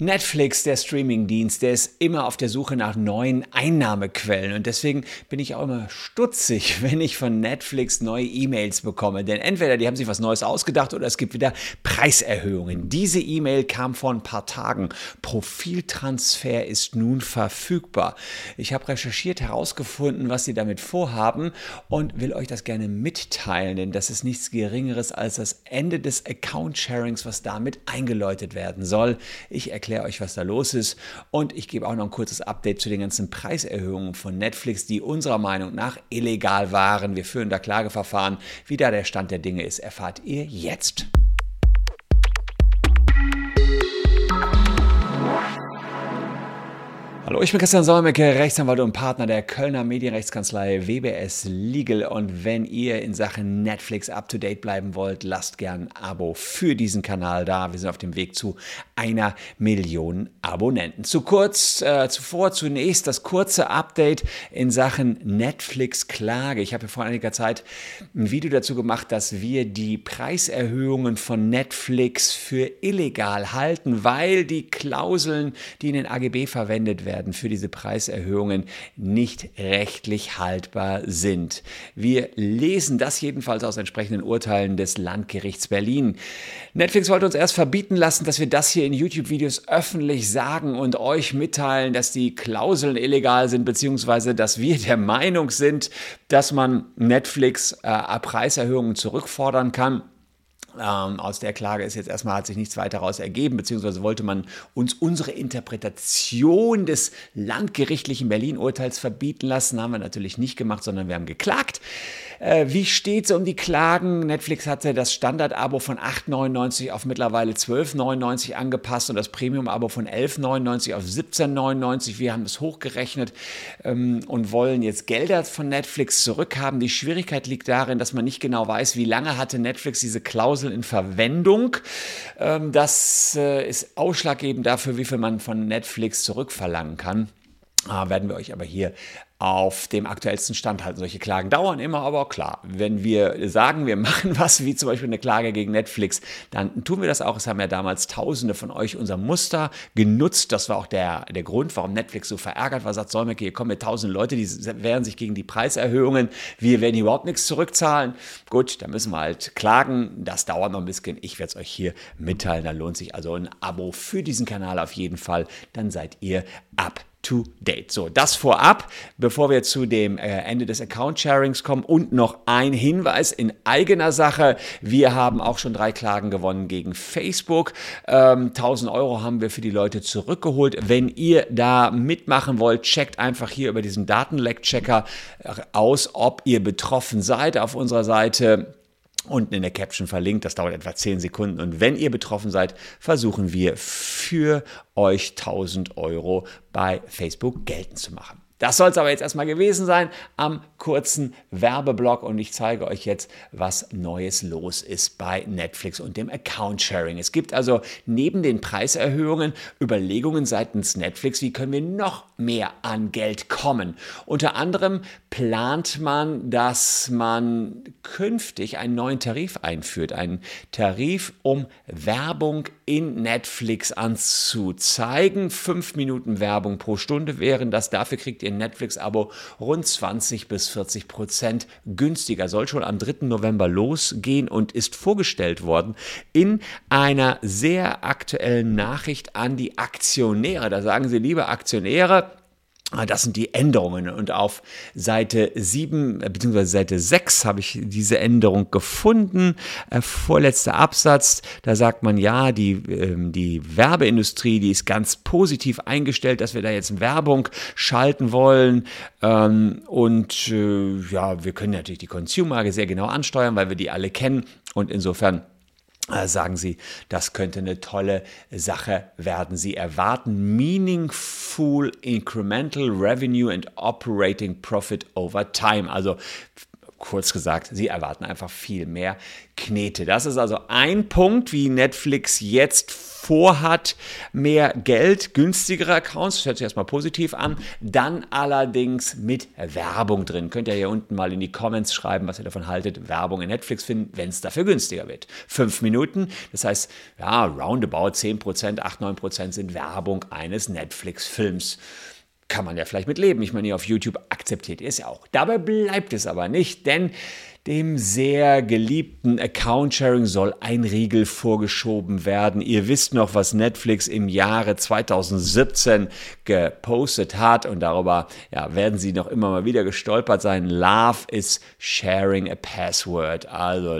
Netflix, der Streamingdienst, der ist immer auf der Suche nach neuen Einnahmequellen und deswegen bin ich auch immer stutzig, wenn ich von Netflix neue E-Mails bekomme. Denn entweder die haben sich was Neues ausgedacht oder es gibt wieder Preiserhöhungen. Diese E-Mail kam vor ein paar Tagen. Profiltransfer ist nun verfügbar. Ich habe recherchiert, herausgefunden, was sie damit vorhaben und will euch das gerne mitteilen, denn das ist nichts Geringeres als das Ende des Account-Sharings, was damit eingeläutet werden soll. Ich erkläre euch, was da los ist und ich gebe auch noch ein kurzes Update zu den ganzen Preiserhöhungen von Netflix, die unserer Meinung nach illegal waren. Wir führen da Klageverfahren. Wie da der Stand der Dinge ist, erfahrt ihr jetzt. Hallo, ich bin Christian Solmecke, Rechtsanwalt und Partner der Kölner Medienrechtskanzlei WBS Legal. Und wenn ihr in Sachen Netflix up to date bleiben wollt, lasst gern ein Abo für diesen Kanal da. Wir sind auf dem Weg zu einer Million Abonnenten. Zu kurz, äh, zuvor zunächst das kurze Update in Sachen Netflix-Klage. Ich habe vor einiger Zeit ein Video dazu gemacht, dass wir die Preiserhöhungen von Netflix für illegal halten, weil die Klauseln, die in den AGB verwendet werden, werden für diese Preiserhöhungen nicht rechtlich haltbar sind. Wir lesen das jedenfalls aus entsprechenden Urteilen des Landgerichts Berlin. Netflix wollte uns erst verbieten lassen, dass wir das hier in YouTube-Videos öffentlich sagen und euch mitteilen, dass die Klauseln illegal sind, beziehungsweise dass wir der Meinung sind, dass man Netflix äh, Preiserhöhungen zurückfordern kann. Ähm, aus der Klage ist jetzt erstmal hat sich nichts weiter daraus ergeben, beziehungsweise wollte man uns unsere Interpretation des landgerichtlichen Berlin-Urteils verbieten lassen. Haben wir natürlich nicht gemacht, sondern wir haben geklagt. Äh, wie steht es um die Klagen? Netflix hatte das Standard-Abo von 8,99 auf mittlerweile 12,99 angepasst und das Premium-Abo von 11,99 auf 17,99. Wir haben es hochgerechnet ähm, und wollen jetzt Gelder von Netflix zurückhaben. Die Schwierigkeit liegt darin, dass man nicht genau weiß, wie lange hatte Netflix diese Klausel in Verwendung. Ähm, das äh, ist ausschlaggebend dafür, wie viel man von Netflix zurückverlangen kann. Ah, werden wir euch aber hier auf dem aktuellsten Stand halten. Solche Klagen dauern immer, aber klar, wenn wir sagen, wir machen was, wie zum Beispiel eine Klage gegen Netflix, dann tun wir das auch. Es haben ja damals Tausende von euch unser Muster genutzt. Das war auch der, der Grund, warum Netflix so verärgert war. Sagt Solmecke, hier kommen ja tausende Leute, die wehren sich gegen die Preiserhöhungen. Wir werden überhaupt nichts zurückzahlen. Gut, da müssen wir halt klagen. Das dauert noch ein bisschen. Ich werde es euch hier mitteilen. Da lohnt sich also ein Abo für diesen Kanal auf jeden Fall. Dann seid ihr ab to date. So, das vorab, bevor wir zu dem äh, Ende des Account-Sharings kommen und noch ein Hinweis in eigener Sache. Wir haben auch schon drei Klagen gewonnen gegen Facebook. Ähm, 1000 Euro haben wir für die Leute zurückgeholt. Wenn ihr da mitmachen wollt, checkt einfach hier über diesen Datenleck-Checker aus, ob ihr betroffen seid auf unserer Seite unten in der Caption verlinkt. Das dauert etwa 10 Sekunden. Und wenn ihr betroffen seid, versuchen wir für euch 1000 Euro bei Facebook geltend zu machen. Das soll es aber jetzt erstmal gewesen sein am kurzen Werbeblock und ich zeige euch jetzt, was Neues los ist bei Netflix und dem Account Sharing. Es gibt also neben den Preiserhöhungen Überlegungen seitens Netflix, wie können wir noch mehr an Geld kommen. Unter anderem plant man, dass man künftig einen neuen Tarif einführt, einen Tarif, um Werbung in Netflix anzuzeigen. Fünf Minuten Werbung pro Stunde wären das. Dafür kriegt ihr ihr Netflix-Abo rund 20 bis 40 Prozent günstiger. Soll schon am 3. November losgehen und ist vorgestellt worden in einer sehr aktuellen Nachricht an die Aktionäre. Da sagen sie, liebe Aktionäre, das sind die Änderungen. Und auf Seite 7 äh, bzw. Seite 6 habe ich diese Änderung gefunden. Äh, vorletzter Absatz, da sagt man ja, die, äh, die Werbeindustrie, die ist ganz positiv eingestellt, dass wir da jetzt Werbung schalten wollen. Ähm, und äh, ja, wir können natürlich die Consumer sehr genau ansteuern, weil wir die alle kennen. Und insofern sagen Sie, das könnte eine tolle Sache werden. Sie erwarten meaningful incremental revenue and operating profit over time. Also Kurz gesagt, sie erwarten einfach viel mehr Knete. Das ist also ein Punkt, wie Netflix jetzt vorhat, mehr Geld, günstigere Accounts, das hört sich erstmal positiv an, dann allerdings mit Werbung drin. Könnt ihr hier unten mal in die Comments schreiben, was ihr davon haltet, Werbung in Netflix finden, wenn es dafür günstiger wird. Fünf Minuten, das heißt, ja, roundabout 10%, 8, 9% sind Werbung eines Netflix-Films kann man ja vielleicht mit leben. Ich meine, auf YouTube akzeptiert ihr es ja auch. Dabei bleibt es aber nicht, denn dem sehr geliebten Account-Sharing soll ein Riegel vorgeschoben werden. Ihr wisst noch, was Netflix im Jahre 2017 gepostet hat und darüber ja, werden sie noch immer mal wieder gestolpert sein. Love is sharing a password. Also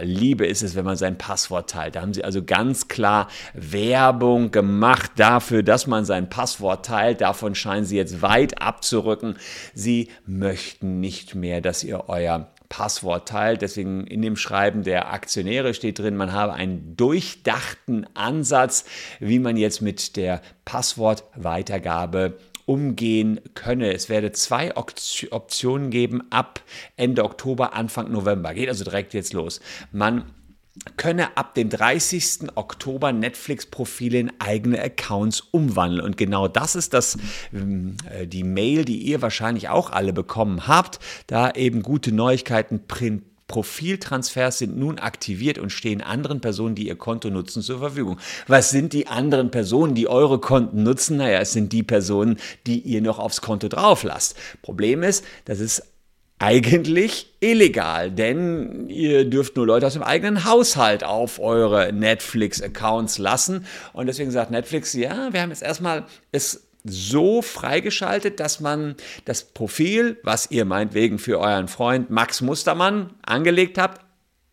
Liebe ist es, wenn man sein Passwort teilt. Da haben sie also ganz klar Werbung gemacht dafür, dass man sein Passwort teilt. Davon scheinen sie jetzt weit abzurücken. Sie möchten nicht mehr, dass ihr euer Passwort teilt. Deswegen in dem Schreiben der Aktionäre steht drin, man habe einen durchdachten Ansatz, wie man jetzt mit der Passwortweitergabe umgehen könne. Es werde zwei Optionen geben ab Ende Oktober, Anfang November. Geht also direkt jetzt los. Man könne ab dem 30. Oktober Netflix-Profile in eigene Accounts umwandeln. Und genau das ist das, ähm, äh, die Mail, die ihr wahrscheinlich auch alle bekommen habt, da eben gute Neuigkeiten print Profiltransfers sind nun aktiviert und stehen anderen Personen, die ihr Konto nutzen, zur Verfügung. Was sind die anderen Personen, die eure Konten nutzen? Naja, es sind die Personen, die ihr noch aufs Konto drauf lasst. Problem ist, das ist eigentlich illegal, denn ihr dürft nur Leute aus dem eigenen Haushalt auf eure Netflix-Accounts lassen. Und deswegen sagt Netflix, ja, wir haben jetzt erstmal es so freigeschaltet, dass man das Profil, was ihr meinetwegen für euren Freund Max Mustermann angelegt habt,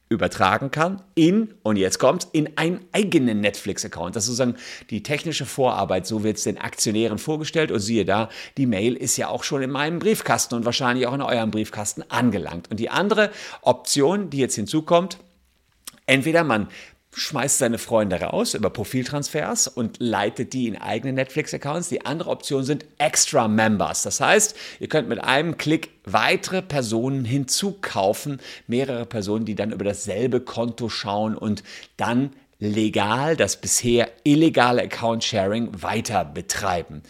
übertragen kann in, und jetzt kommt in einen eigenen Netflix-Account. Das ist sozusagen die technische Vorarbeit. So wird es den Aktionären vorgestellt. Und siehe da, die Mail ist ja auch schon in meinem Briefkasten und wahrscheinlich auch in eurem Briefkasten angelangt. Und die andere Option, die jetzt hinzukommt, entweder man schmeißt seine Freunde raus über Profiltransfers und leitet die in eigene Netflix-Accounts. Die andere Option sind Extra Members. Das heißt, ihr könnt mit einem Klick weitere Personen hinzukaufen, mehrere Personen, die dann über dasselbe Konto schauen und dann legal das bisher illegale Account-Sharing weiter betreiben.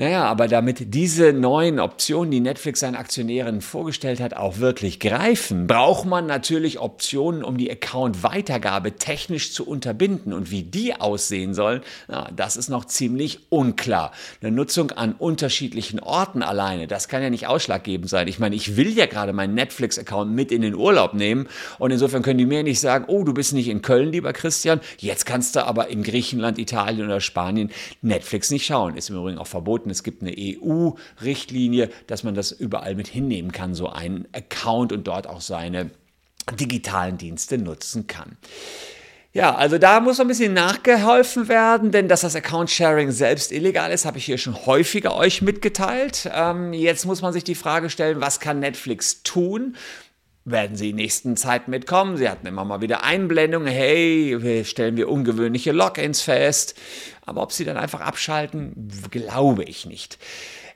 Naja, aber damit diese neuen Optionen, die Netflix seinen Aktionären vorgestellt hat, auch wirklich greifen, braucht man natürlich Optionen, um die Account-Weitergabe technisch zu unterbinden. Und wie die aussehen sollen, na, das ist noch ziemlich unklar. Eine Nutzung an unterschiedlichen Orten alleine, das kann ja nicht ausschlaggebend sein. Ich meine, ich will ja gerade meinen Netflix-Account mit in den Urlaub nehmen und insofern können die mir nicht sagen, oh, du bist nicht in Köln, lieber Christian, jetzt kannst du aber in Griechenland, Italien oder Spanien Netflix nicht schauen. Ist im Übrigen auch verboten es gibt eine EU-Richtlinie, dass man das überall mit hinnehmen kann, so einen Account und dort auch seine digitalen Dienste nutzen kann. Ja, also da muss ein bisschen nachgeholfen werden, denn dass das Account-Sharing selbst illegal ist, habe ich hier schon häufiger euch mitgeteilt. Ähm, jetzt muss man sich die Frage stellen, was kann Netflix tun? Werden sie in nächsten Zeit mitkommen. Sie hatten immer mal wieder Einblendungen, hey, stellen wir ungewöhnliche Logins fest. Aber ob sie dann einfach abschalten, glaube ich nicht.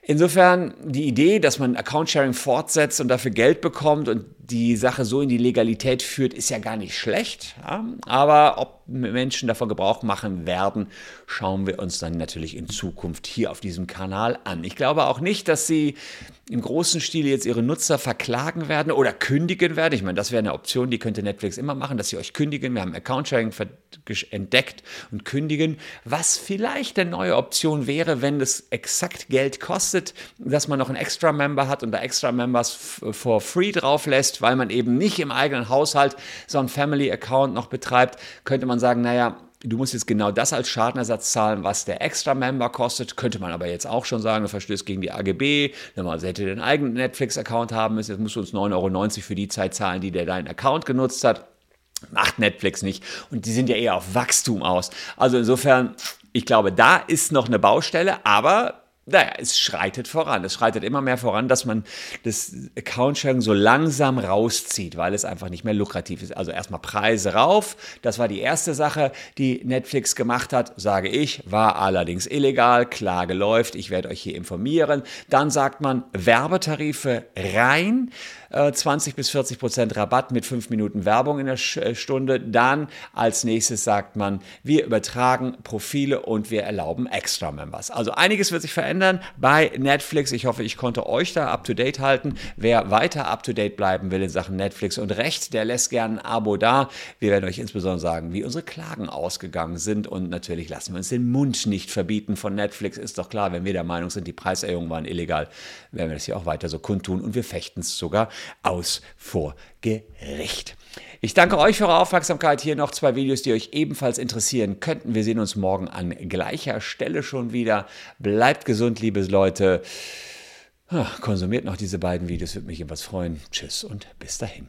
Insofern die Idee, dass man Account-Sharing fortsetzt und dafür Geld bekommt und die Sache so in die Legalität führt, ist ja gar nicht schlecht. Ja? Aber ob Menschen davon Gebrauch machen werden, schauen wir uns dann natürlich in Zukunft hier auf diesem Kanal an. Ich glaube auch nicht, dass sie im großen Stil jetzt ihre Nutzer verklagen werden oder kündigen werden. Ich meine, das wäre eine Option, die könnte Netflix immer machen, dass sie euch kündigen. Wir haben Account-Sharing entdeckt und kündigen. Was vielleicht eine neue Option wäre, wenn es exakt Geld kostet, dass man noch einen Extra-Member hat und da Extra-Members for free drauf lässt, weil man eben nicht im eigenen Haushalt so einen Family-Account noch betreibt, könnte man sagen, naja, du musst jetzt genau das als Schadenersatz zahlen, was der Extra-Member kostet. Könnte man aber jetzt auch schon sagen, du verstößt gegen die AGB. Normalerweise hätte den eigenen Netflix-Account haben müssen. Jetzt musst du uns 9,90 Euro für die Zeit zahlen, die der deinen Account genutzt hat. Macht Netflix nicht. Und die sind ja eher auf Wachstum aus. Also insofern, ich glaube, da ist noch eine Baustelle, aber naja, es schreitet voran. Es schreitet immer mehr voran, dass man das Account-Sharing so langsam rauszieht, weil es einfach nicht mehr lukrativ ist. Also erstmal Preise rauf. Das war die erste Sache, die Netflix gemacht hat, sage ich, war allerdings illegal. Klage läuft. Ich werde euch hier informieren. Dann sagt man Werbetarife rein. 20 äh, bis 40 Prozent Rabatt mit 5 Minuten Werbung in der äh, Stunde. Dann als nächstes sagt man, wir übertragen Profile und wir erlauben Extra Members. Also einiges wird sich verändern bei Netflix. Ich hoffe, ich konnte euch da up to date halten. Wer weiter up to date bleiben will in Sachen Netflix und Recht, der lässt gerne ein Abo da. Wir werden euch insbesondere sagen, wie unsere Klagen ausgegangen sind und natürlich lassen wir uns den Mund nicht verbieten von Netflix. Ist doch klar, wenn wir der Meinung sind, die Preiserhöhungen waren illegal, werden wir das hier auch weiter so kundtun und wir fechten es sogar aus vor Gericht. Ich danke euch für eure Aufmerksamkeit. Hier noch zwei Videos, die euch ebenfalls interessieren könnten. Wir sehen uns morgen an gleicher Stelle schon wieder. Bleibt gesund, liebe Leute. Konsumiert noch diese beiden Videos, würde mich jedenfalls freuen. Tschüss und bis dahin.